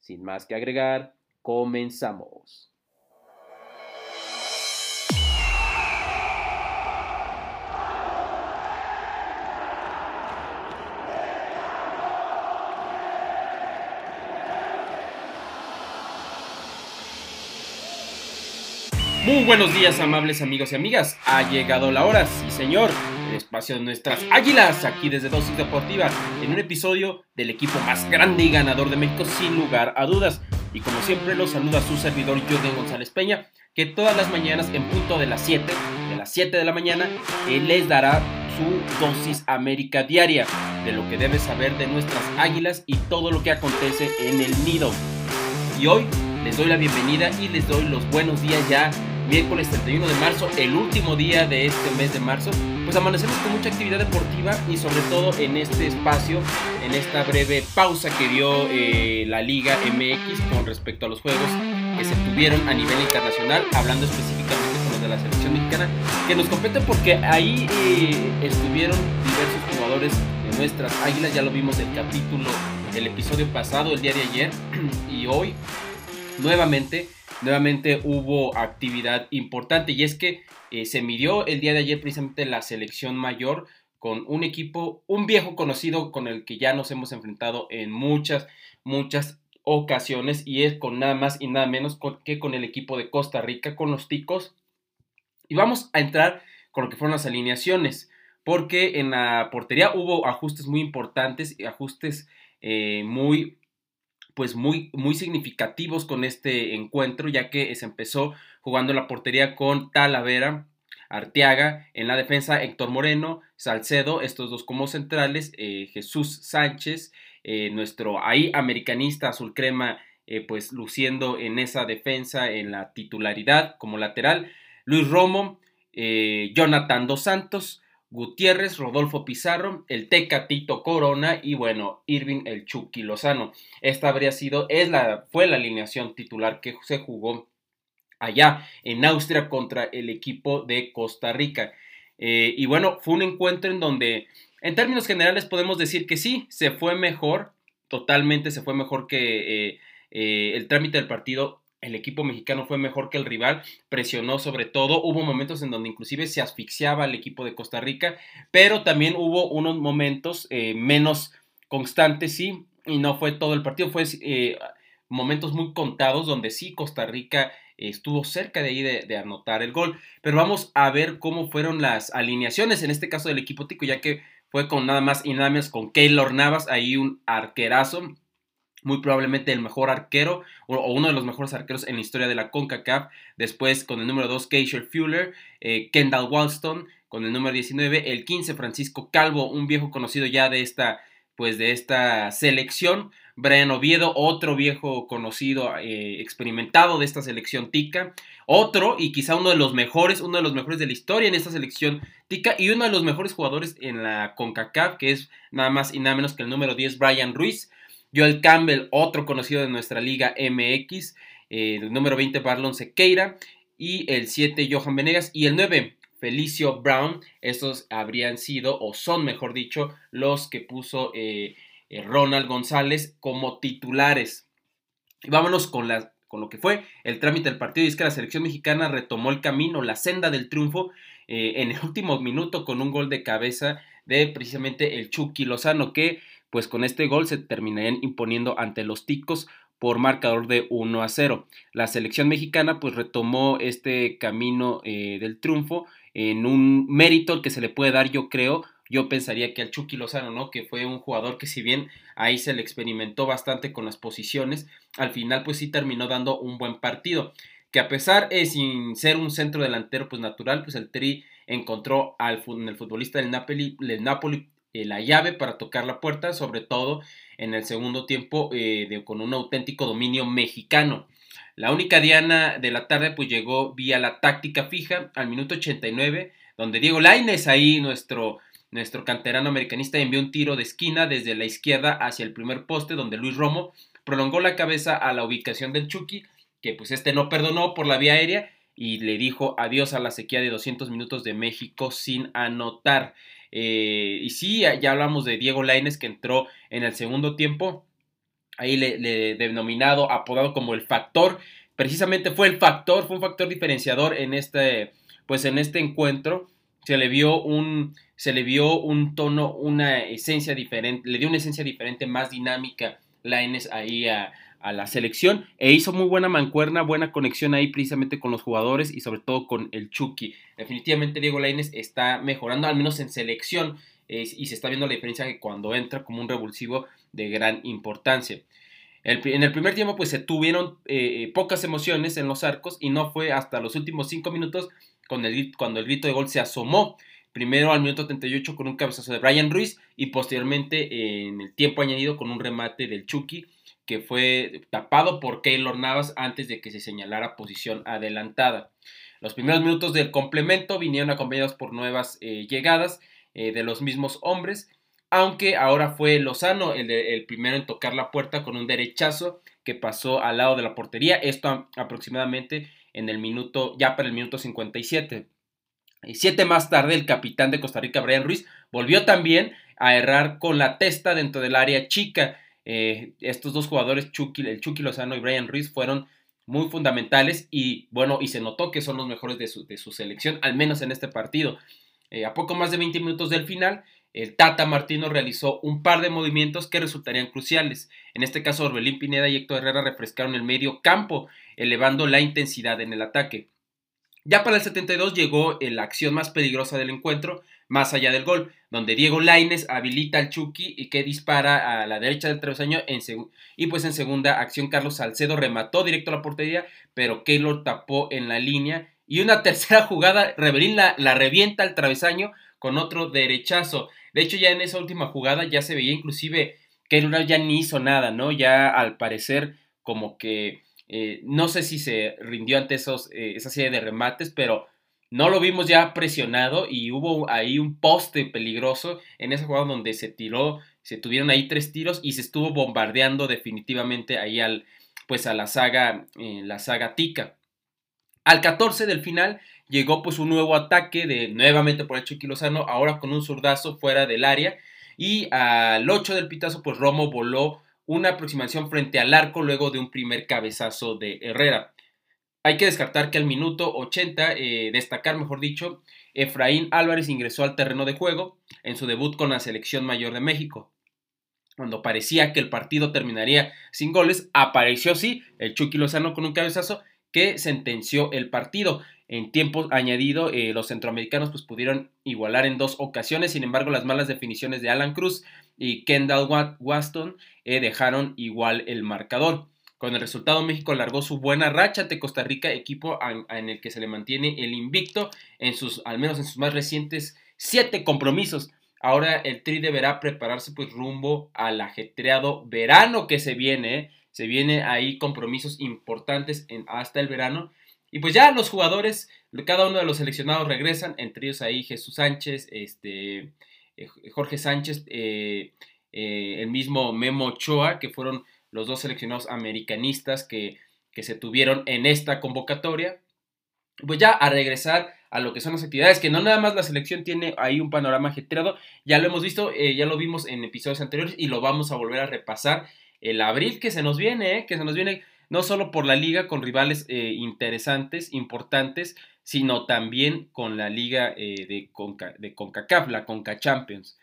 Sin más que agregar, comenzamos. Muy buenos días, amables amigos y amigas. Ha llegado la hora, sí señor, espacio de nuestras águilas, aquí desde Dosis Deportiva, en un episodio del equipo más grande y ganador de México, sin lugar a dudas. Y como siempre, los saluda su servidor Jordan González Peña, que todas las mañanas, en punto de las 7, de las 7 de la mañana, les dará su dosis América diaria de lo que debes saber de nuestras águilas y todo lo que acontece en el nido. Y hoy les doy la bienvenida y les doy los buenos días ya miércoles 31 de marzo, el último día de este mes de marzo, pues amanecemos con mucha actividad deportiva y sobre todo en este espacio, en esta breve pausa que dio eh, la Liga MX con respecto a los juegos que se tuvieron a nivel internacional, hablando específicamente con los de la selección mexicana, que nos compete porque ahí eh, estuvieron diversos jugadores de nuestras águilas, ya lo vimos el capítulo, el episodio pasado, el día de ayer, y hoy nuevamente nuevamente hubo actividad importante y es que eh, se midió el día de ayer precisamente la selección mayor con un equipo, un viejo conocido con el que ya nos hemos enfrentado en muchas, muchas ocasiones y es con nada más y nada menos que con el equipo de Costa Rica, con los ticos. Y vamos a entrar con lo que fueron las alineaciones, porque en la portería hubo ajustes muy importantes y ajustes eh, muy pues muy, muy significativos con este encuentro, ya que se empezó jugando la portería con Talavera, Arteaga, en la defensa Héctor Moreno, Salcedo, estos dos como centrales, eh, Jesús Sánchez, eh, nuestro ahí americanista azul crema, eh, pues luciendo en esa defensa en la titularidad como lateral, Luis Romo, Jonathan Dos Santos, Gutiérrez, Rodolfo Pizarro, el Tecatito Corona y bueno, Irving el Chucky Lozano. Esta habría sido, es la, fue la alineación titular que se jugó allá en Austria contra el equipo de Costa Rica. Eh, y bueno, fue un encuentro en donde, en términos generales, podemos decir que sí, se fue mejor, totalmente se fue mejor que eh, eh, el trámite del partido el equipo mexicano fue mejor que el rival, presionó sobre todo, hubo momentos en donde inclusive se asfixiaba el equipo de Costa Rica, pero también hubo unos momentos eh, menos constantes, sí, y no fue todo el partido, fue eh, momentos muy contados donde sí Costa Rica estuvo cerca de ahí de, anotar el gol, pero vamos a ver cómo fueron las alineaciones, en este caso del equipo tico, ya que fue con nada más y nada menos con Keylor Navas, ahí un arquerazo, muy probablemente el mejor arquero o, uno de los mejores arqueros en la historia de la CONCACAF. Después con el número 2 Keisher Fuller, eh, Kendall Walston con el número 19, el 15 Francisco Calvo, un viejo conocido ya de esta pues de esta selección. Brian Oviedo, otro viejo conocido, eh, experimentado de esta selección tica. Otro, y quizá uno de los mejores, uno de los mejores de la historia en esta selección tica. Y uno de los mejores jugadores en la CONCACAF, que es nada más y nada menos que el número 10, Brian Ruiz. Joel Campbell, otro conocido de nuestra liga MX, eh, el número 20 Barlon Sequeira y el 7 Johan Venegas y el 9 Felicio Brown. Estos habrían sido o son, mejor dicho, los que puso eh, eh, Ronald González como titulares. Y vámonos con, lo que fue el trámite del partido. Y es que la selección mexicana retomó el camino, la senda del triunfo en el último minuto con un gol de cabeza de precisamente el Chucky Lozano que pues con este gol se terminarían imponiendo ante los ticos por marcador de 1 a 0. La selección mexicana pues retomó este camino eh, del triunfo en un mérito que se le puede dar yo creo yo pensaría que al Chucky Lozano, ¿no? Que fue un jugador que si bien ahí se le experimentó bastante con las posiciones, al final pues sí terminó dando un buen partido. Que a pesar de sin ser un centro delantero pues natural, pues el Tri encontró al el futbolista del Napoli, del Napoli eh, la llave para tocar la puerta, sobre todo en el segundo tiempo eh, con un auténtico dominio mexicano. La única diana de la tarde pues llegó vía la táctica fija al minuto 89, donde Diego Laines, ahí nuestro, nuestro canterano americanista, envió un tiro de esquina desde la izquierda hacia el primer poste, donde Luis Romo prolongó la cabeza a la ubicación del Chucky, que pues este no perdonó por la vía aérea y le dijo adiós a la sequía de 200 minutos de México sin anotar. Eh, y sí, ya hablamos de Diego Laines que entró en el segundo tiempo, ahí le, denominado, apodado como el factor, precisamente fue el factor, fue un factor diferenciador en este, pues en este encuentro, se le vio un, se le vio un tono, una esencia diferente, le dio una esencia diferente, más dinámica Laines ahí a, a la selección e hizo muy buena mancuerna, buena conexión ahí precisamente con los jugadores y sobre todo con el Chucky. Definitivamente Diego Lainez está mejorando, al menos en selección, y se está viendo la diferencia que cuando entra como un revulsivo de gran importancia. en el primer tiempo pues se tuvieron eh, pocas emociones en los arcos y no fue hasta los últimos cinco minutos cuando el, grito de gol se asomó. Primero al minuto 38 con un cabezazo de Brian Ruiz y posteriormente en el tiempo añadido con un remate del Chucky que fue tapado por Keylor Navas antes de que se señalara posición adelantada. Los primeros minutos del complemento vinieron acompañados por nuevas eh, llegadas eh, de los mismos hombres, aunque ahora fue Lozano el, primero en tocar la puerta con un derechazo que pasó al lado de la portería, esto aproximadamente en el minuto, ya para el minuto 57. Y siete más tarde, el capitán de Costa Rica, Brian Ruiz, volvió también a errar con la testa dentro del área chica eh, estos dos jugadores, el Chucky Lozano y Brian Ruiz, fueron muy fundamentales y bueno, y se notó que son los mejores de su, selección, al menos en este partido. Eh, a poco más de 20 minutos del final, el Tata Martino realizó un par de movimientos que resultarían cruciales. En este caso, Orbelín Pineda y Héctor Herrera refrescaron el medio campo, elevando la intensidad en el ataque. Ya para el 72 llegó la acción más peligrosa del encuentro, más allá del gol, donde Diego Laines habilita al Chucky y que dispara a la derecha del travesaño en y pues en segunda acción Carlos Salcedo remató directo a la portería, pero Keylor tapó en la línea y una tercera jugada Rebelín la, revienta al travesaño con otro derechazo. De hecho ya en esa última jugada ya se veía inclusive Keylor ya ni hizo nada, ¿no? Ya al parecer como que eh, no sé si se rindió ante esos, eh, esa serie de remates, pero no lo vimos ya presionado y hubo ahí un poste peligroso en esa jugada donde se tiró, se tuvieron ahí tres tiros y se estuvo bombardeando definitivamente ahí al, pues a la saga, eh, la saga Tica. Al 14 del final llegó pues un nuevo ataque de nuevamente por el Chucky Lozano, ahora con un zurdazo fuera del área y al 8 del pitazo pues Romo voló una aproximación frente al arco luego de un primer cabezazo de Herrera. Hay que descartar que al minuto 80, eh, destacar mejor dicho, Efraín Álvarez ingresó al terreno de juego en su debut con la selección mayor de México. Cuando parecía que el partido terminaría sin goles, apareció sí el Chucky Lozano con un cabezazo que sentenció el partido. En tiempo añadido, eh, los centroamericanos pues, pudieron igualar en dos ocasiones, sin embargo, las malas definiciones de Alan Cruz y Kendall Waston eh, dejaron igual el marcador. Con el resultado, México largó su buena racha ante Costa Rica, equipo en el que se le mantiene el invicto en sus, al menos en sus más recientes siete compromisos. Ahora el Tri deberá prepararse pues rumbo al ajetreado verano que se viene. ¿eh? Se viene ahí compromisos importantes hasta el verano. Y pues ya los jugadores, cada uno de los seleccionados regresan, entre ellos ahí Jesús Sánchez, este, eh, Jorge Sánchez, eh, el mismo Memo Ochoa, que fueron los dos seleccionados americanistas que, se tuvieron en esta convocatoria. Pues ya a regresar a lo que son las actividades, que no nada más la selección tiene ahí un panorama ajetreado, ya lo hemos visto, eh, ya lo vimos en episodios anteriores y lo vamos a volver a repasar el abril que se nos viene, eh, que se nos viene no solo por la liga con rivales eh, interesantes, importantes, sino también con la liga de, Conca, de CONCACAF, la CONCA Champions.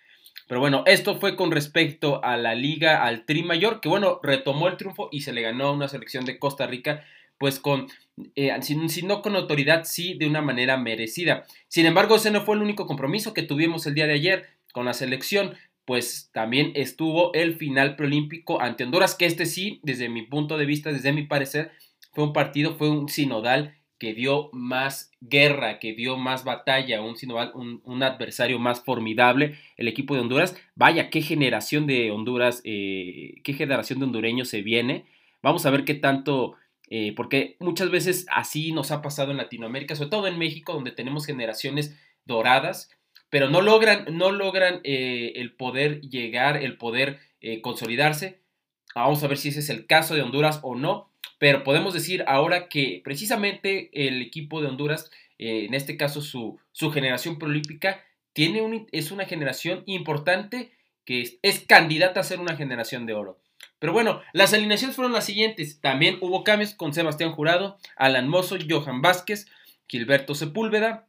Pero bueno, esto fue con respecto a la liga, al Tri Mayor, que bueno, retomó el triunfo y se le ganó a una selección de Costa Rica, pues con, eh, si, no con autoridad, sí de una manera merecida. Sin embargo, ese no fue el único compromiso que tuvimos el día de ayer con la selección, pues también estuvo el final preolímpico ante Honduras, que este sí, desde mi punto de vista, desde mi parecer, fue un partido, fue un sinodal que dio más guerra, que dio más batalla, un, adversario más formidable, el equipo de Honduras. Vaya, qué generación de Honduras, eh, qué generación de hondureños se viene. Vamos a ver qué tanto, eh, porque muchas veces así nos ha pasado en Latinoamérica, sobre todo en México, donde tenemos generaciones doradas, pero no logran, no logran eh, el poder llegar, el poder consolidarse. Vamos a ver si ese es el caso de Honduras o no. Pero podemos decir ahora que precisamente el equipo de Honduras, eh, en este caso su, su generación prolímpica, tiene un, es una generación importante que es, candidata a ser una generación de oro. Pero bueno, las alineaciones fueron las siguientes. También hubo cambios con Sebastián Jurado, Alan Mozo, Johan Vázquez, Gilberto Sepúlveda,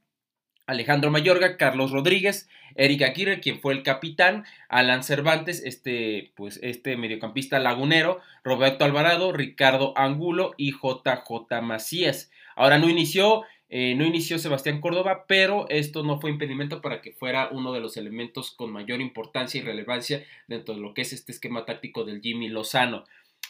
Alejandro Mayorga, Carlos Rodríguez, Eric Aguirre, quien fue el capitán, Alan Cervantes, este, pues, este mediocampista lagunero, Roberto Alvarado, Ricardo Angulo y JJ Macías. Ahora no inició, eh, no inició Sebastián Córdoba, pero esto no fue impedimento para que fuera uno de los elementos con mayor importancia y relevancia dentro de lo que es este esquema táctico del Jimmy Lozano.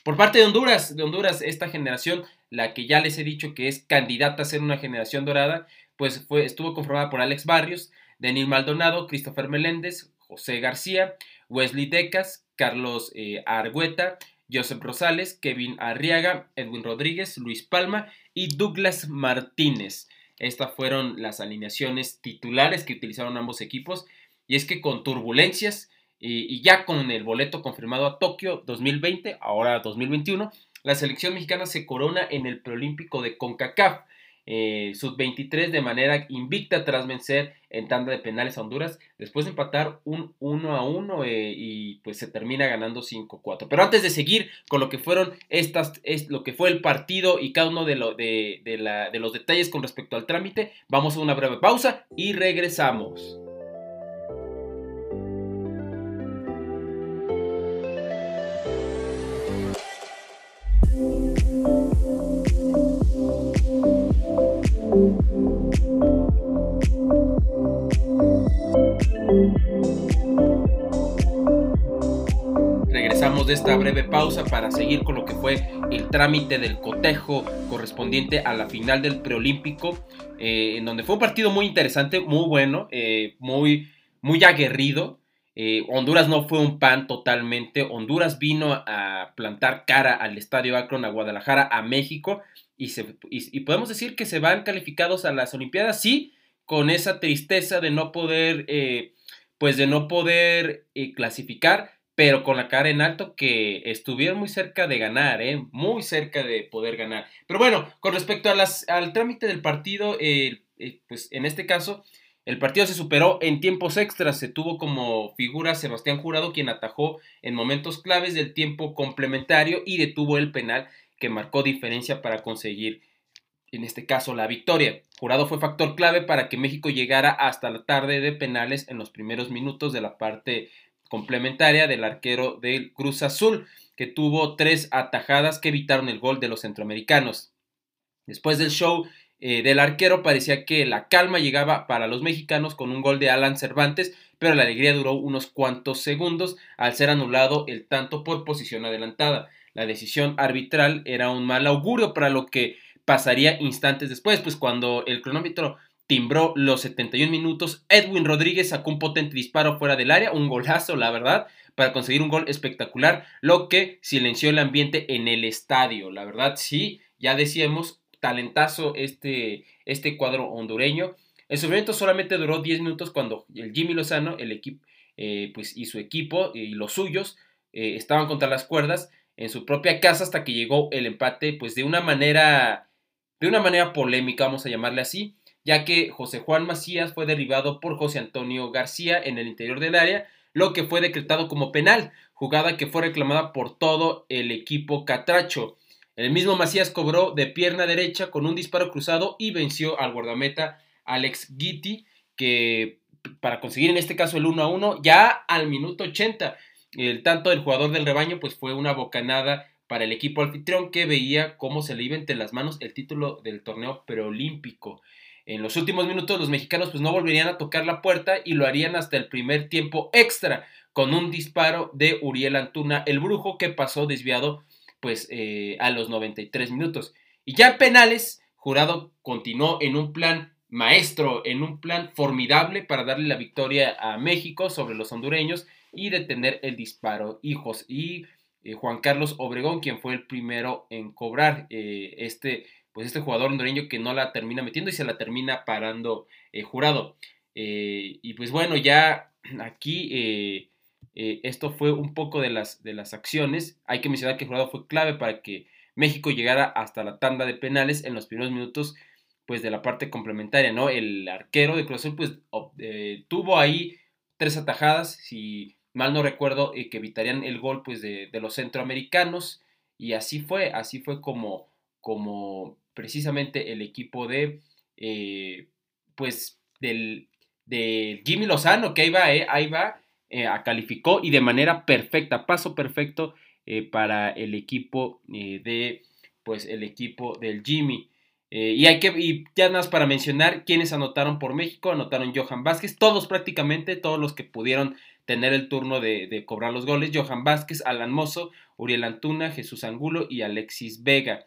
Por parte de Honduras, de Honduras, esta generación, la que ya les he dicho que es candidata a ser una generación dorada, pues fue, estuvo conformada por Alex Barrios, Denis Maldonado, Christopher Meléndez, José García, Wesley Decas, Carlos eh, Argüeta, Joseph Rosales, Kevin Arriaga, Edwin Rodríguez, Luis Palma y Douglas Martínez. Estas fueron las alineaciones titulares que utilizaron ambos equipos. Y es que con turbulencias y ya con el boleto confirmado a Tokio 2020, ahora 2021, la selección mexicana se corona en el preolímpico de CONCACAF eh, sub-23 de manera invicta tras vencer en tanda de penales a Honduras, después de empatar un 1 a 1 eh, y pues se termina ganando 5-4. Pero antes de seguir con lo que fueron estas, es lo que fue el partido y cada uno de, lo, de, de los detalles con respecto al trámite, vamos a una breve pausa y regresamos. De esta breve pausa para seguir con lo que fue el trámite del cotejo correspondiente a la final del preolímpico, eh, en donde fue un partido muy interesante, muy bueno, eh, muy, muy aguerrido. Eh, Honduras no fue un pan totalmente. Honduras vino a plantar cara al Estadio Akron, a Guadalajara, a México, y, se, y podemos decir que se van calificados a las Olimpiadas, sí, con esa tristeza de no poder, pues de no poder clasificar pero con la cara en alto que estuvieron muy cerca de ganar, ¿eh? muy cerca de poder ganar. Pero bueno, con respecto a al trámite del partido, eh, pues en este caso, el partido se superó en tiempos extras, se tuvo como figura Sebastián Jurado, quien atajó en momentos claves del tiempo complementario y detuvo el penal que marcó diferencia para conseguir, en este caso, la victoria. Jurado fue factor clave para que México llegara hasta la tarde de penales en los primeros minutos de la parte complementaria del arquero del Cruz Azul, que tuvo tres atajadas que evitaron el gol de los centroamericanos. Después del show eh, del arquero parecía que la calma llegaba para los mexicanos con un gol de Alan Cervantes, pero la alegría duró unos cuantos segundos al ser anulado el tanto por posición adelantada. La decisión arbitral era un mal augurio para lo que pasaría instantes después, pues cuando el cronómetro timbró los 71 minutos. Edwin Rodríguez sacó un potente disparo fuera del área, un golazo, la verdad, para conseguir un gol espectacular, lo que silenció el ambiente en el estadio. La verdad, sí, ya decíamos, talentazo este, este cuadro hondureño. El sufrimiento solamente duró 10 minutos cuando el Jimmy Lozano, el equipo, eh, pues, y su equipo y los suyos eh, estaban contra las cuerdas en su propia casa hasta que llegó el empate, pues de una manera, de una manera polémica, vamos a llamarle así ya que José Juan Macías fue derribado por José Antonio García en el interior del área, lo que fue decretado como penal, jugada que fue reclamada por todo el equipo catracho. El mismo Macías cobró de pierna derecha con un disparo cruzado y venció al guardameta Alex Gitti, que para conseguir en este caso el 1 a 1 ya al minuto 80. El tanto del jugador del rebaño pues fue una bocanada para el equipo anfitrión que veía cómo se le iba entre las manos el título del torneo preolímpico. En los últimos minutos los mexicanos pues no volverían a tocar la puerta y lo harían hasta el primer tiempo extra con un disparo de Uriel Antuna, el brujo que pasó desviado pues eh, a los 93 minutos. Y ya en penales, Jurado continuó en un plan maestro, en un plan formidable para darle la victoria a México sobre los hondureños y detener el disparo. Hijos y eh, Juan Carlos Obregón, quien fue el primero en cobrar eh, este, pues este jugador hondureño que no la termina metiendo y se la termina parando eh, jurado. y pues bueno, ya aquí esto fue un poco de las, de las acciones. Hay que mencionar que jurado fue clave para que México llegara hasta la tanda de penales en los primeros minutos pues de la parte complementaria, ¿no? El arquero de Cruz Azul pues tuvo ahí tres atajadas, si mal no recuerdo, eh, que evitarían el gol pues de, los centroamericanos y así fue, así fue como, como precisamente el equipo de, eh, pues del, de Jimmy Lozano, que ahí va, eh, ahí va, a calificó y de manera perfecta, paso perfecto para el equipo de, pues el equipo del Jimmy. Eh, y hay que, y ya nada más para mencionar quiénes anotaron por México, anotaron Johan Vázquez, todos prácticamente, todos los que pudieron tener el turno de, cobrar los goles, Johan Vázquez, Alan Mozo, Uriel Antuna, Jesús Angulo y Alexis Vega.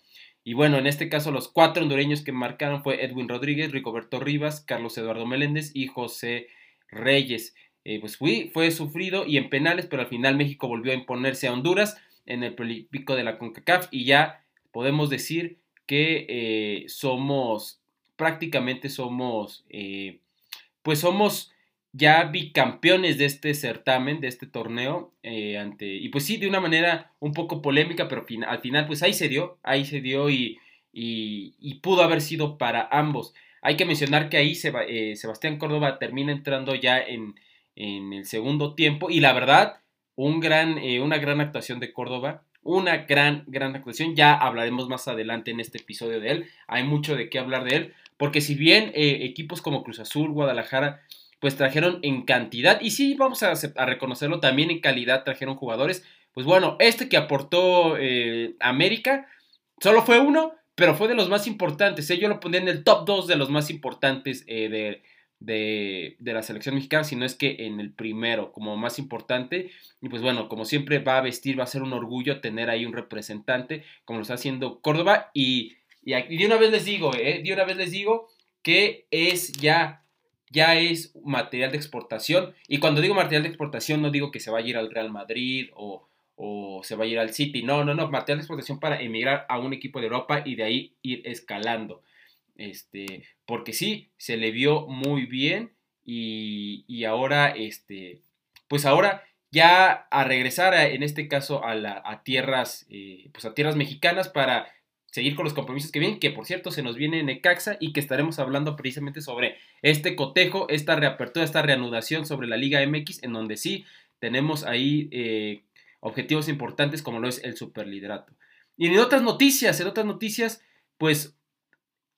Y bueno, en este caso los cuatro hondureños que marcaron fue Edwin Rodríguez, Ricoberto Rivas, Carlos Eduardo Meléndez y José Reyes. Eh, pues fue, fue sufrido y en penales, pero al final México volvió a imponerse a Honduras en el pico de la CONCACAF y ya podemos decir que eh, somos, prácticamente somos, eh, pues somos ya bicampeones de este certamen, de este torneo, eh, ante, y pues sí, de una manera un poco polémica, pero al final pues ahí se dio, ahí se dio y, y, pudo haber sido para ambos. Hay que mencionar que ahí Sebastián Córdoba termina entrando ya en, en, el segundo tiempo y la verdad, un gran, una gran actuación de Córdoba una gran, gran actuación. Ya hablaremos más adelante en este episodio de él. Hay mucho de qué hablar de él. Porque si bien eh, equipos como Cruz Azul, Guadalajara, pues trajeron en cantidad, y sí vamos a, reconocerlo, también en calidad trajeron jugadores. Pues bueno, este que aportó eh, América, solo fue uno, pero fue de los más importantes. ¿eh? Yo lo pondría en el top 2 de los más importantes de, de, la selección mexicana, sino es que en el primero, como más importante. Y pues bueno, como siempre va a vestir, va a ser un orgullo tener ahí un representante, como lo está haciendo Córdoba. Y, y, de una vez les digo, eh, de una vez les digo que es ya, ya es material de exportación. Y cuando digo material de exportación, no digo que se vaya a ir al Real Madrid o, o se va a ir al City. No, no, no, material de exportación para emigrar a un equipo de Europa y de ahí ir escalando. Este, porque sí, se le vio muy bien y, ahora, este, pues ahora ya a regresar en este caso a, la, a tierras, eh, pues a tierras mexicanas para seguir con los compromisos que vienen, que por cierto se nos viene Necaxa y que estaremos hablando precisamente sobre este cotejo, esta reapertura, esta reanudación sobre la Liga MX, en donde sí tenemos ahí eh, objetivos importantes como lo es el superliderato. Y en otras noticias, en otras noticias, pues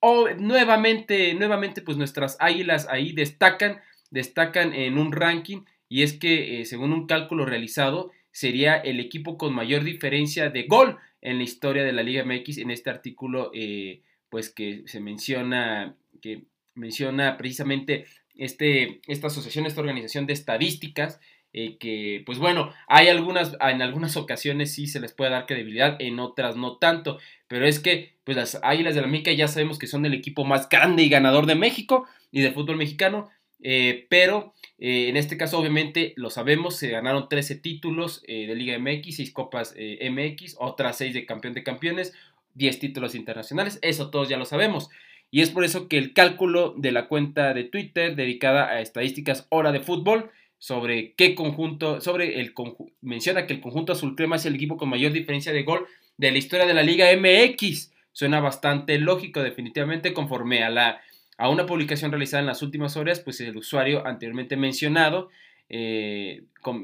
Oh, nuevamente, nuevamente, pues nuestras águilas ahí destacan, destacan en un ranking y es que eh, según un cálculo realizado sería el equipo con mayor diferencia de gol en la historia de la Liga MX en este artículo eh, pues que se menciona que menciona precisamente este, esta asociación, esta organización de estadísticas eh, que pues bueno, hay algunas, en algunas ocasiones sí se les puede dar credibilidad, en otras no tanto, pero es que pues las Águilas de la Mica ya sabemos que son el equipo más grande y ganador de México y del fútbol mexicano, eh, pero eh, en este caso obviamente lo sabemos, se ganaron 13 títulos de Liga MX, 6 Copas MX, otras 6 de campeón de campeones, 10 títulos internacionales, eso todos ya lo sabemos. Y es por eso que el cálculo de la cuenta de Twitter dedicada a estadísticas hora de fútbol sobre qué conjunto, sobre el menciona que el conjunto azul crema es el equipo con mayor diferencia de gol de la historia de la Liga MX. Suena bastante lógico, definitivamente, conforme a la a una publicación realizada en las últimas horas, pues el usuario anteriormente mencionado eh,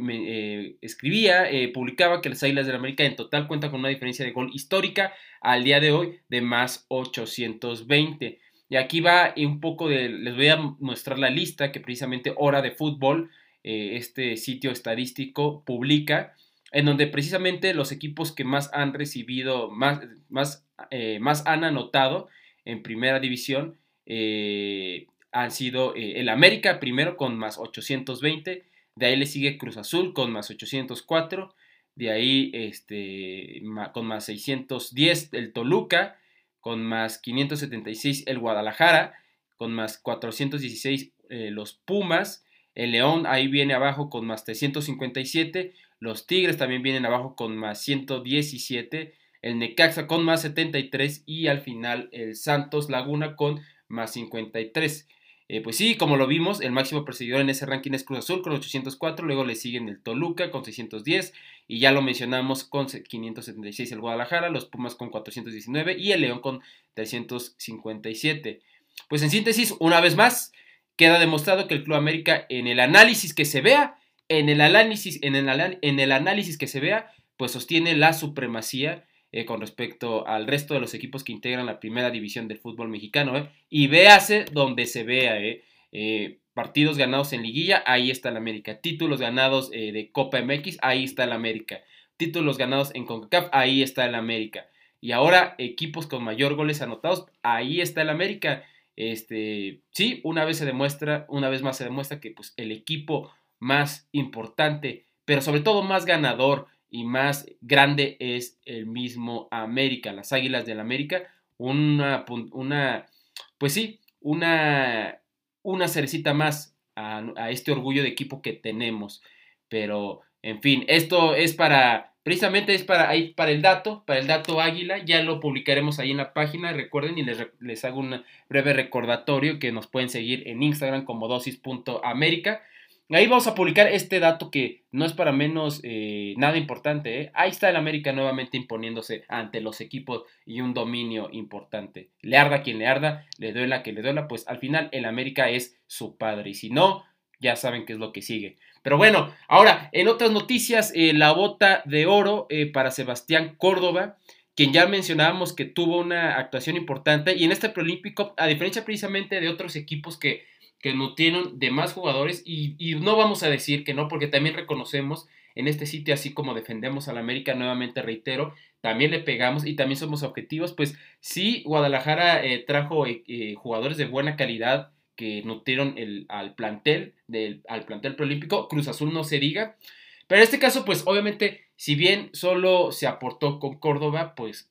eh, escribía, eh, publicaba que las Águilas de la América en total cuentan con una diferencia de gol histórica al día de hoy de más 820. Y aquí va un poco de, les voy a mostrar la lista que precisamente Hora de Fútbol este sitio estadístico publica, en donde precisamente los equipos que más han recibido, más, más, más han anotado en primera división, eh, han sido el América primero con más 820, de ahí le sigue Cruz Azul con más 804, de ahí este, con más 610 el Toluca, con más 576 el Guadalajara, con más 416 eh, los Pumas, el León ahí viene abajo con más 357, los Tigres también vienen abajo con más 117, el Necaxa con más 73 y al final el Santos Laguna con más 53. Eh, pues sí, como lo vimos, el máximo perseguidor en ese ranking es Cruz Azul con 804, luego le siguen el Toluca con 610 y ya lo mencionamos con 576 el Guadalajara, los Pumas con 419 y el León con 357. Pues en síntesis, una vez más, queda demostrado que el Club América en el análisis que se vea, en el análisis, en el, en el análisis que se vea, pues sostiene la supremacía eh, con respecto al resto de los equipos que integran la primera división del fútbol mexicano. ¿eh? Y véase donde se vea. ¿eh? partidos ganados en liguilla, ahí está el América. Títulos ganados de Copa MX, ahí está el América. Títulos ganados en CONCACAF, ahí está el América. Y ahora equipos con mayor goles anotados, ahí está el América. Este, sí, una vez se demuestra, una vez más se demuestra que pues, el equipo más importante, pero sobre todo más ganador y más grande es el mismo América, las Águilas del América, una, una pues sí, una, una cerecita más a, este orgullo de equipo que tenemos. Pero, en fin, esto es para, precisamente es para, ahí, para el dato, para el dato Águila, ya lo publicaremos ahí en la página, recuerden y les, les hago un breve recordatorio que nos pueden seguir en Instagram como dosis.américa. Ahí vamos a publicar este dato que no es para menos eh, nada importante. ¿eh? Ahí está el América nuevamente imponiéndose ante los equipos y un dominio importante. Le arda quien le arda, le duela que le duela, pues al final el América es su padre. Y si no, ya saben qué es lo que sigue. Pero bueno, ahora en otras noticias, eh, la bota de oro para Sebastián Córdoba quien ya mencionábamos que tuvo una actuación importante y en este preolímpico, a diferencia precisamente de otros equipos que que nutrieron de más jugadores y, no vamos a decir que no, porque también reconocemos en este sitio, así como defendemos al América, nuevamente reitero, también le pegamos y también somos objetivos, pues sí, Guadalajara eh, trajo eh, eh, jugadores de buena calidad que nutrieron el, al plantel, del, al plantel preolímpico, Cruz Azul no se diga, pero en este caso, pues obviamente, si bien solo se aportó con Córdoba, pues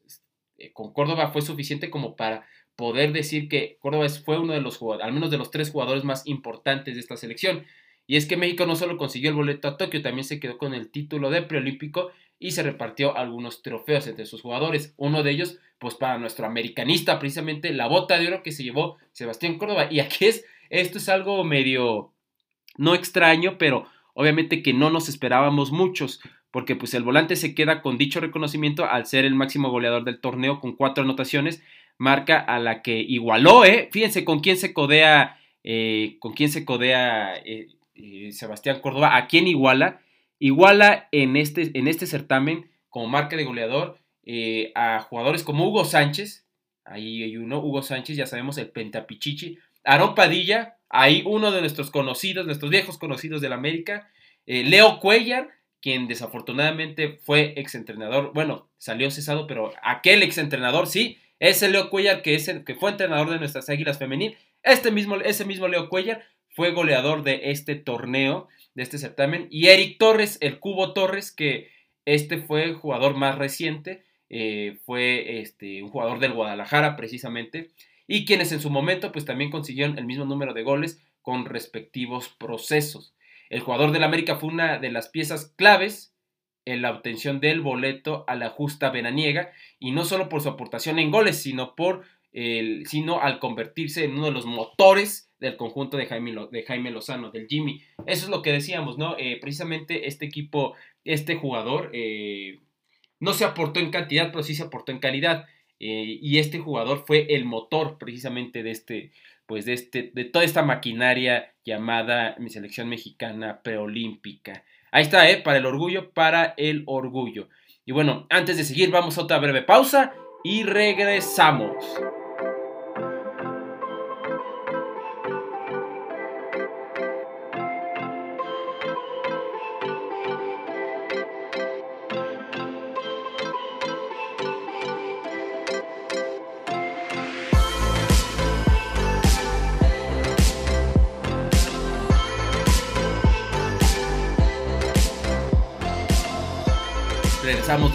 con Córdoba fue suficiente como para poder decir que Córdoba fue uno de los jugadores, al menos de los tres jugadores más importantes de esta selección. Y es que México no solo consiguió el boleto a Tokio, también se quedó con el título de preolímpico y se repartió algunos trofeos entre sus jugadores. Uno de ellos, pues para nuestro americanista, precisamente la bota de oro que se llevó Sebastián Córdoba. Y aquí es, esto es algo medio, no extraño, pero obviamente que no nos esperábamos muchos, porque pues el volante se queda con dicho reconocimiento al ser el máximo goleador del torneo con cuatro anotaciones marca a la que igualó, ¿eh? Fíjense con quién se codea, eh, con quién se codea eh, eh, Sebastián Córdoba, a quién iguala. Iguala en este, en este certamen como marca de goleador a jugadores como Hugo Sánchez, ahí hay uno, Hugo Sánchez, ya sabemos, el Pentapichichi, Aarón Padilla, ahí uno de nuestros conocidos, nuestros viejos conocidos del América, Leo Cuellar, quien desafortunadamente fue exentrenador, bueno, salió cesado, pero aquel exentrenador sí, ese Leo Cuellar, que, es el, que fue entrenador de nuestras Águilas Femenil, este mismo, ese mismo Leo Cuellar fue goleador de este torneo, de este certamen. Y Eric Torres, el Cubo Torres, que este fue el jugador más reciente, eh, fue este, un jugador del Guadalajara precisamente, y quienes en su momento pues también consiguieron el mismo número de goles con respectivos procesos. El jugador del América fue una de las piezas claves en la obtención del boleto a la justa veraniega y no solo por su aportación en goles, sino por el, sino al convertirse en uno de los motores del conjunto de Jaime, de Jaime Lozano, del Jimmy. Eso es lo que decíamos, ¿no? Eh, precisamente este equipo, este jugador, eh, no se aportó en cantidad, pero sí se aportó en calidad. Eh, y este jugador fue el motor precisamente de este, pues de este, de toda esta maquinaria llamada mi selección mexicana preolímpica. Ahí está, ¿eh? Para el orgullo, para el orgullo. Y bueno, antes de seguir, vamos a otra breve pausa y regresamos.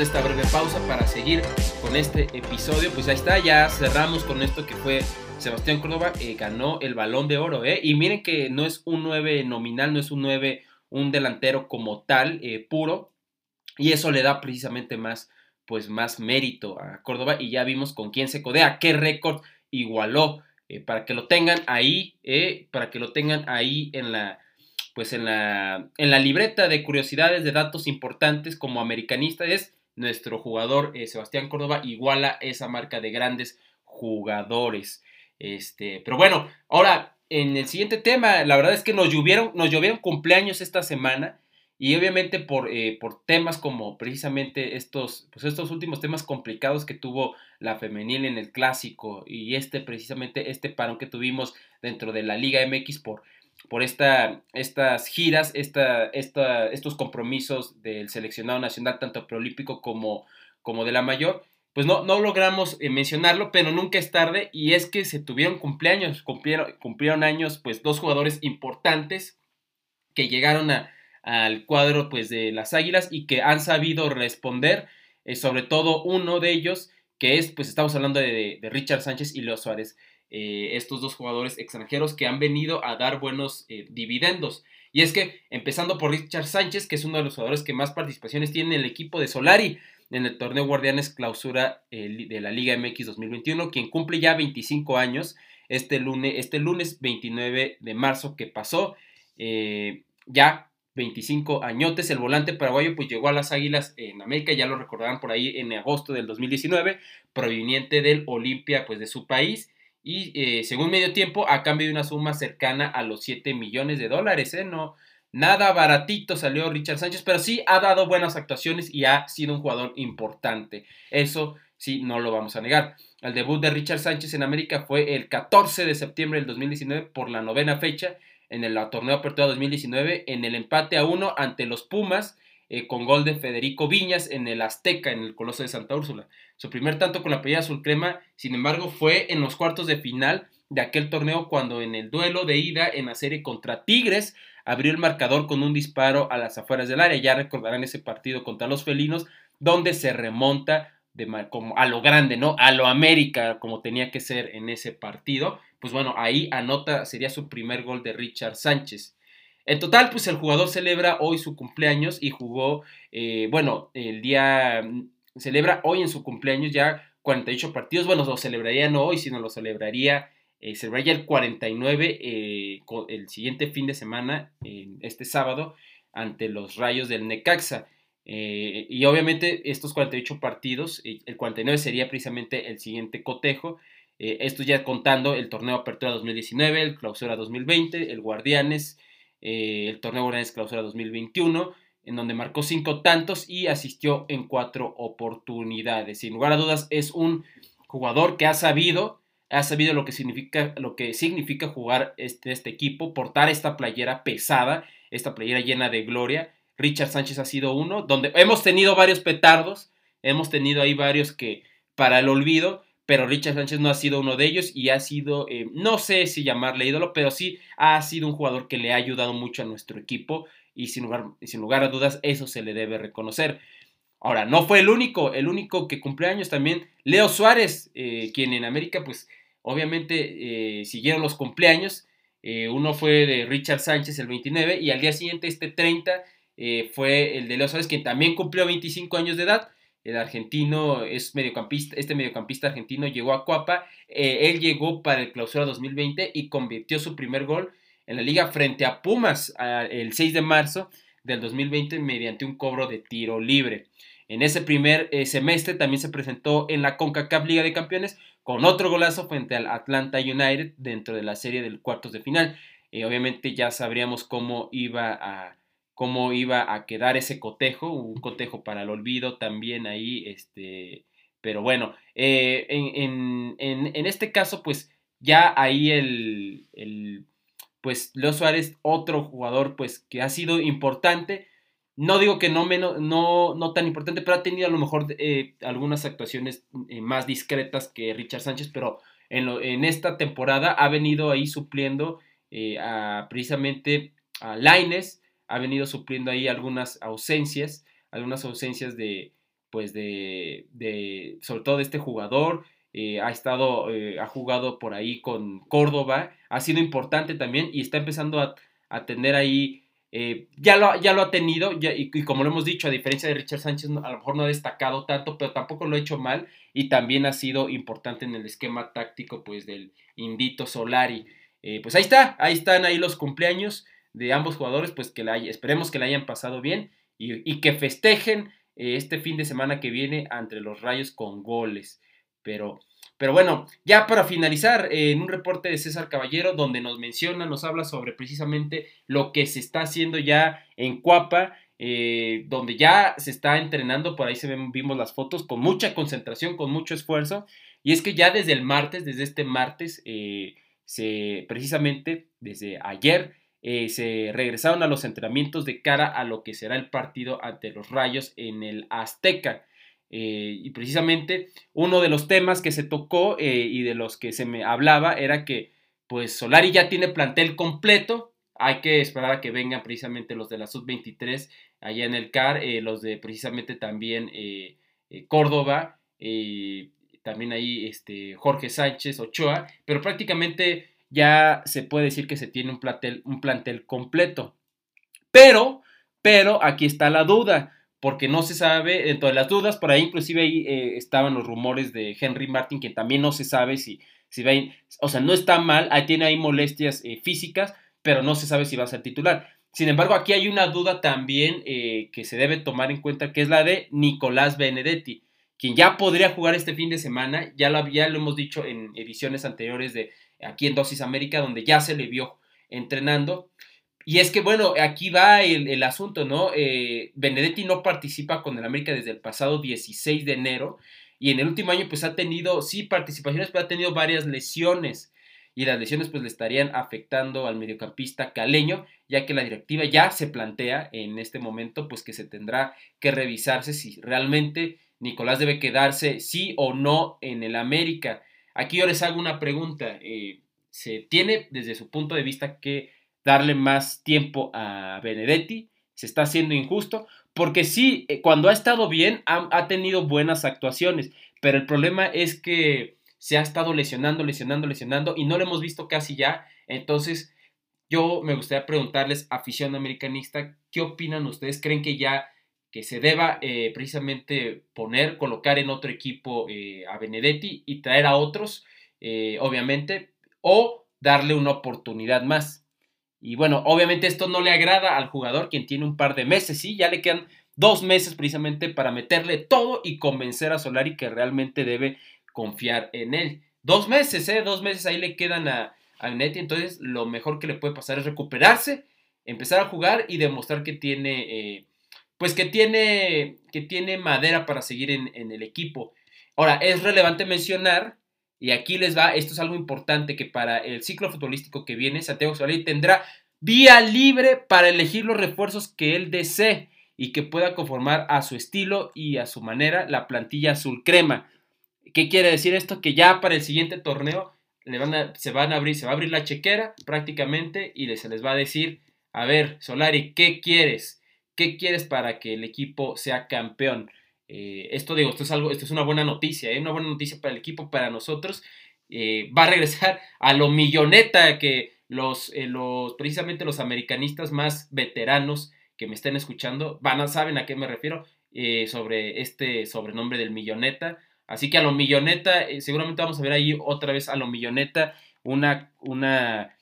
Esta breve pausa para seguir con este episodio. Pues ahí está, ya cerramos con esto que fue Sebastián Córdoba, eh, ganó el balón de oro, ¿eh? Y miren que no es un 9 nominal, no es un 9, un delantero como tal, eh, puro. Y eso le da precisamente más, pues más mérito a Córdoba. Y ya vimos con quién se codea, qué récord igualó. Eh, para que lo tengan ahí, para que lo tengan ahí en la, pues en la, en la libreta de curiosidades de datos importantes como americanista es nuestro jugador eh, Sebastián Córdoba iguala esa marca de grandes jugadores. Este, pero bueno, ahora en el siguiente tema, la verdad es que nos llovieron, nos llovieron cumpleaños esta semana y obviamente por, eh, por temas como precisamente estos, pues estos últimos temas complicados que tuvo la femenil en el clásico y este precisamente este parón que tuvimos dentro de la Liga MX por por esta, estas giras, esta, estos compromisos del seleccionado nacional, tanto preolímpico como, como de la mayor, pues no, no logramos eh, mencionarlo, pero nunca es tarde y es que se tuvieron cumpleaños, cumplieron, cumplieron años pues dos jugadores importantes que llegaron a, al cuadro pues de las Águilas y que han sabido responder, eh, sobre todo uno de ellos que es pues estamos hablando de, de Richard Sánchez y Leo Suárez. Eh, estos dos jugadores extranjeros que han venido a dar buenos eh, dividendos. Y es que, empezando por Richard Sánchez, que es uno de los jugadores que más participaciones tiene en el equipo de Solari en el torneo Guardianes Clausura eh, de la Liga MX 2021, quien cumple ya 25 años este lunes, este lunes 29 de marzo que pasó, ya 25 añotes, el volante paraguayo pues llegó a las Águilas en América, ya lo recordarán por ahí en agosto del 2019, proveniente del Olimpia pues de su país y eh, según medio tiempo a cambio de una suma cercana a los 7 millones de dólares, ¿eh? No, nada baratito salió Richard Sánchez, pero sí ha dado buenas actuaciones y ha sido un jugador importante. Eso sí, no lo vamos a negar. El debut de Richard Sánchez en América fue el 14 de septiembre del 2019 por la novena fecha en el torneo Apertura 2019 en el empate a uno ante los Pumas eh, con gol de Federico Viñas en el Azteca, en el Coloso de Santa Úrsula. Su primer tanto con la pelea azul sin embargo, fue en los cuartos de final de aquel torneo cuando en el duelo de ida en la serie contra Tigres abrió el marcador con un disparo a las afueras del área. Ya recordarán ese partido contra los felinos, donde se remonta de, como a lo grande, ¿no? A lo América, como tenía que ser en ese partido. Pues bueno, ahí anota, sería su primer gol de Richard Sánchez. En total, pues el jugador celebra hoy su cumpleaños y jugó, eh, bueno, el día, mm, celebra hoy en su cumpleaños ya 48 partidos, bueno, lo celebraría no hoy, sino lo celebraría, eh, celebraría el 49 eh, el siguiente fin de semana, este sábado, ante los rayos del Necaxa. y obviamente estos 48 partidos, el 49 sería precisamente el siguiente cotejo, esto ya contando el torneo Apertura 2019, el Clausura 2020, el Guardianes, eh, el torneo Guardianes Clausura 2021, en donde marcó cinco tantos y asistió en cuatro oportunidades. Sin lugar a dudas, es un jugador que ha sabido, ha sabido lo que significa, lo que significa jugar este, este equipo, portar esta playera pesada, esta playera llena de gloria. Richard Sánchez ha sido uno, donde hemos tenido varios petardos, hemos tenido ahí varios que para el olvido, pero Richard Sánchez no ha sido uno de ellos y ha sido, eh, no sé si llamarle ídolo, pero sí ha sido un jugador que le ha ayudado mucho a nuestro equipo y sin lugar, sin lugar a dudas eso se le debe reconocer. Ahora, no fue el único, el único que cumple años también, Leo Suárez, eh, quien en América pues obviamente eh, siguieron los cumpleaños, uno fue de Richard Sánchez el 29 y al día siguiente este 30 fue el de Leo Suárez, quien también cumplió 25 años de edad el argentino es mediocampista, este mediocampista argentino llegó a Cuapa, eh, él llegó para el clausura 2020 y convirtió su primer gol en la liga frente a Pumas el 6 de marzo del 2020 mediante un cobro de tiro libre. En ese primer eh, semestre también se presentó en la CONCACAF Liga de Campeones con otro golazo frente al Atlanta United dentro de la serie del cuartos de final. Eh, obviamente ya sabríamos cómo iba a cómo iba a quedar ese cotejo, un cotejo para el olvido también ahí, este, pero bueno, eh, en, este caso, pues ya ahí el, el, pues Leo Suárez, otro jugador, pues que ha sido importante, no digo que no, menos, no, no tan importante, pero ha tenido a lo mejor eh, algunas actuaciones eh, más discretas que Richard Sánchez, pero en, en esta temporada ha venido ahí supliendo a, precisamente a Laines, ha venido supliendo ahí algunas ausencias, algunas ausencias de, pues de, de sobre todo de este jugador. Eh, ha estado, eh, ha jugado por ahí con Córdoba, ha sido importante también y está empezando a, a tener ahí, eh, ya, lo, ya lo ha tenido y, como lo hemos dicho, a diferencia de Richard Sánchez, a lo mejor no ha destacado tanto, pero tampoco lo ha hecho mal y también ha sido importante en el esquema táctico pues del Indito Solari. pues ahí está, ahí están ahí los cumpleaños de ambos jugadores, pues que la, esperemos que la hayan pasado bien y, que festejen este fin de semana que viene entre los Rayos con goles. Pero, pero bueno, ya para finalizar, en un reporte de César Caballero donde nos menciona, nos habla sobre precisamente lo que se está haciendo ya en Cuapa, eh, donde ya se está entrenando, por ahí se vimos las fotos, con mucha concentración, con mucho esfuerzo, y es que ya desde el martes, desde este martes, eh, se, precisamente desde ayer, eh, se regresaron a los entrenamientos de cara a lo que será el partido ante los Rayos en el Azteca. Eh, y precisamente uno de los temas que se tocó eh, y de los que se me hablaba era que pues Solari ya tiene plantel completo, hay que esperar a que vengan precisamente los de la Sub-23 allá en el CAR, los de precisamente también Córdoba, también ahí este, Jorge Sánchez, Ochoa, pero prácticamente ya se puede decir que se tiene un plantel, un plantel completo. Pero, pero aquí está la duda porque no se sabe, dentro de las dudas, por ahí inclusive ahí eh, estaban los rumores de Henry Martin, que también no se sabe si, si va o sea, no está mal, ahí tiene ahí molestias eh, físicas, pero no se sabe si va a ser titular. Sin embargo, aquí hay una duda también eh, que se debe tomar en cuenta, que es la de Nicolás Benedetti, quien ya podría jugar este fin de semana, ya lo, ya lo hemos dicho en ediciones anteriores de aquí en Dosis América, donde ya se le vio entrenando, y es que, bueno, aquí va el, asunto, ¿no? Eh, Benedetti no participa con el América desde el pasado 16 de enero y en el último año pues ha tenido, sí, participaciones, pero ha tenido varias lesiones y las lesiones pues le estarían afectando al mediocampista caleño, ya que la directiva ya se plantea en este momento pues que se tendrá que revisarse si realmente Nicolás debe quedarse sí o no en el América. Aquí yo les hago una pregunta, eh, ¿se tiene desde su punto de vista que darle más tiempo a Benedetti, se está haciendo injusto, porque sí, eh, cuando ha estado bien, ha, tenido buenas actuaciones, pero el problema es que se ha estado lesionando, lesionando, lesionando y no lo hemos visto casi ya, entonces yo me gustaría preguntarles, afición americanista, ¿qué opinan ustedes? ¿Creen que ya que se deba eh, precisamente poner, colocar en otro equipo eh, a Benedetti y traer a otros, obviamente, o darle una oportunidad más? Y bueno, obviamente esto no le agrada al jugador, quien tiene un par de meses, sí, ya le quedan dos meses precisamente para meterle todo y convencer a Solari que realmente debe confiar en él. Dos meses, ¿eh? Dos meses ahí le quedan a, a entonces lo mejor que le puede pasar es recuperarse, empezar a jugar y demostrar que tiene, eh, pues que tiene, que tiene madera para seguir en, el equipo. Ahora, es relevante mencionar y aquí les va, esto es algo importante, que para el ciclo futbolístico que viene, Santiago Solari tendrá vía libre para elegir los refuerzos que él desee y que pueda conformar a su estilo y a su manera la plantilla azul crema. ¿Qué quiere decir esto? Que ya para el siguiente torneo se van a abrir, se va a abrir la chequera prácticamente y se les va a decir, a ver, Solari, ¿qué quieres? ¿Qué quieres para que el equipo sea campeón? Eh, esto digo, esto es algo, esto es una buena noticia, ¿eh? una buena noticia para el equipo, para nosotros. Eh, va a regresar a lo milloneta que los, los, precisamente los americanistas más veteranos que me estén escuchando van a saben a qué me refiero sobre este sobrenombre del milloneta. Así que a lo milloneta, seguramente vamos a ver ahí otra vez a lo milloneta una, una,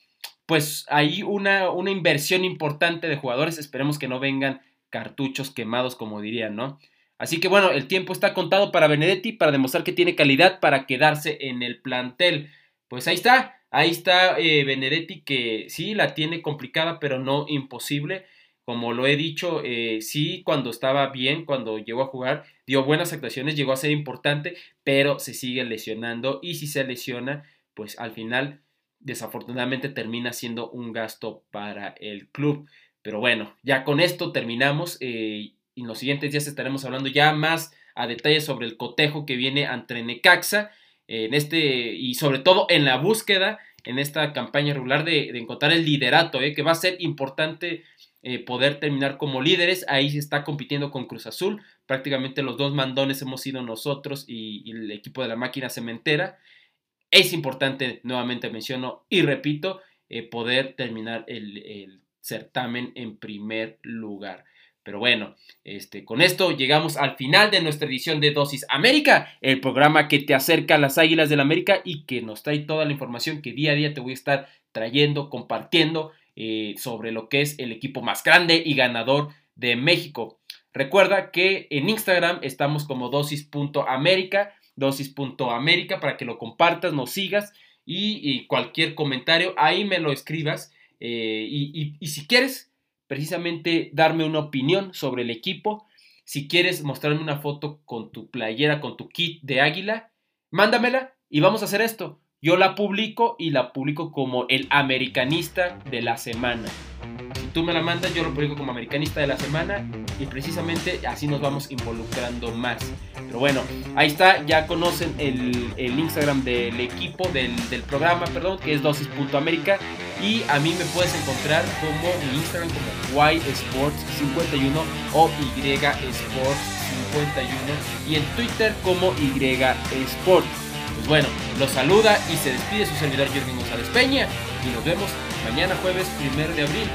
pues ahí una, una inversión importante de jugadores. Esperemos que no vengan cartuchos quemados, como dirían, ¿no? Así que bueno, el tiempo está contado para Benedetti para demostrar que tiene calidad para quedarse en el plantel. Pues ahí está, ahí está eh, Benedetti que sí la tiene complicada pero no imposible. Como lo he dicho, eh, sí cuando estaba bien, cuando llegó a jugar, dio buenas actuaciones, llegó a ser importante, pero se sigue lesionando y si se lesiona, pues al final desafortunadamente termina siendo un gasto para el club. Pero bueno, ya con esto terminamos. Eh, en los siguientes días estaremos hablando ya más a detalle sobre el cotejo que viene ante Necaxa en este y sobre todo en la búsqueda en esta campaña regular de, encontrar el liderato, eh, que va a ser importante eh, poder terminar como líderes. Ahí se está compitiendo con Cruz Azul prácticamente los dos mandones hemos sido nosotros y, el equipo de la máquina cementera. Es importante, nuevamente menciono y repito, poder terminar el, certamen en primer lugar. Pero bueno, este, con esto llegamos al final de nuestra edición de Dosis América, el programa que te acerca a las Águilas del América y que nos trae toda la información que día a día te voy a estar trayendo, compartiendo eh, sobre lo que es el equipo más grande y ganador de México. Recuerda que en Instagram estamos como dosis.américa, dosis.américa para que lo compartas, nos sigas y, cualquier comentario ahí me lo escribas. Eh, y, y si quieres precisamente darme una opinión sobre el equipo, si quieres mostrarme una foto con tu playera, con tu kit de águila, mándamela y vamos a hacer esto. Yo la publico y la publico como el americanista de la semana tú me la mandas, yo lo publico como americanista de la semana y precisamente así nos vamos involucrando más. Pero bueno, ahí está, ya conocen el, Instagram del equipo, del, programa, perdón, que es dosis.america y a mí me puedes encontrar como en Instagram como ysports51 o ysports51 y en Twitter como ysports. Pues bueno, los saluda y se despide su servidor Jürgen González Peña y nos vemos mañana jueves 1 de abril.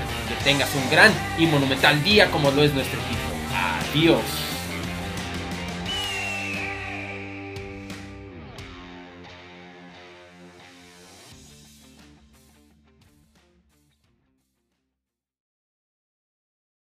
Tengas un gran y monumental día como lo es nuestro equipo. Adiós.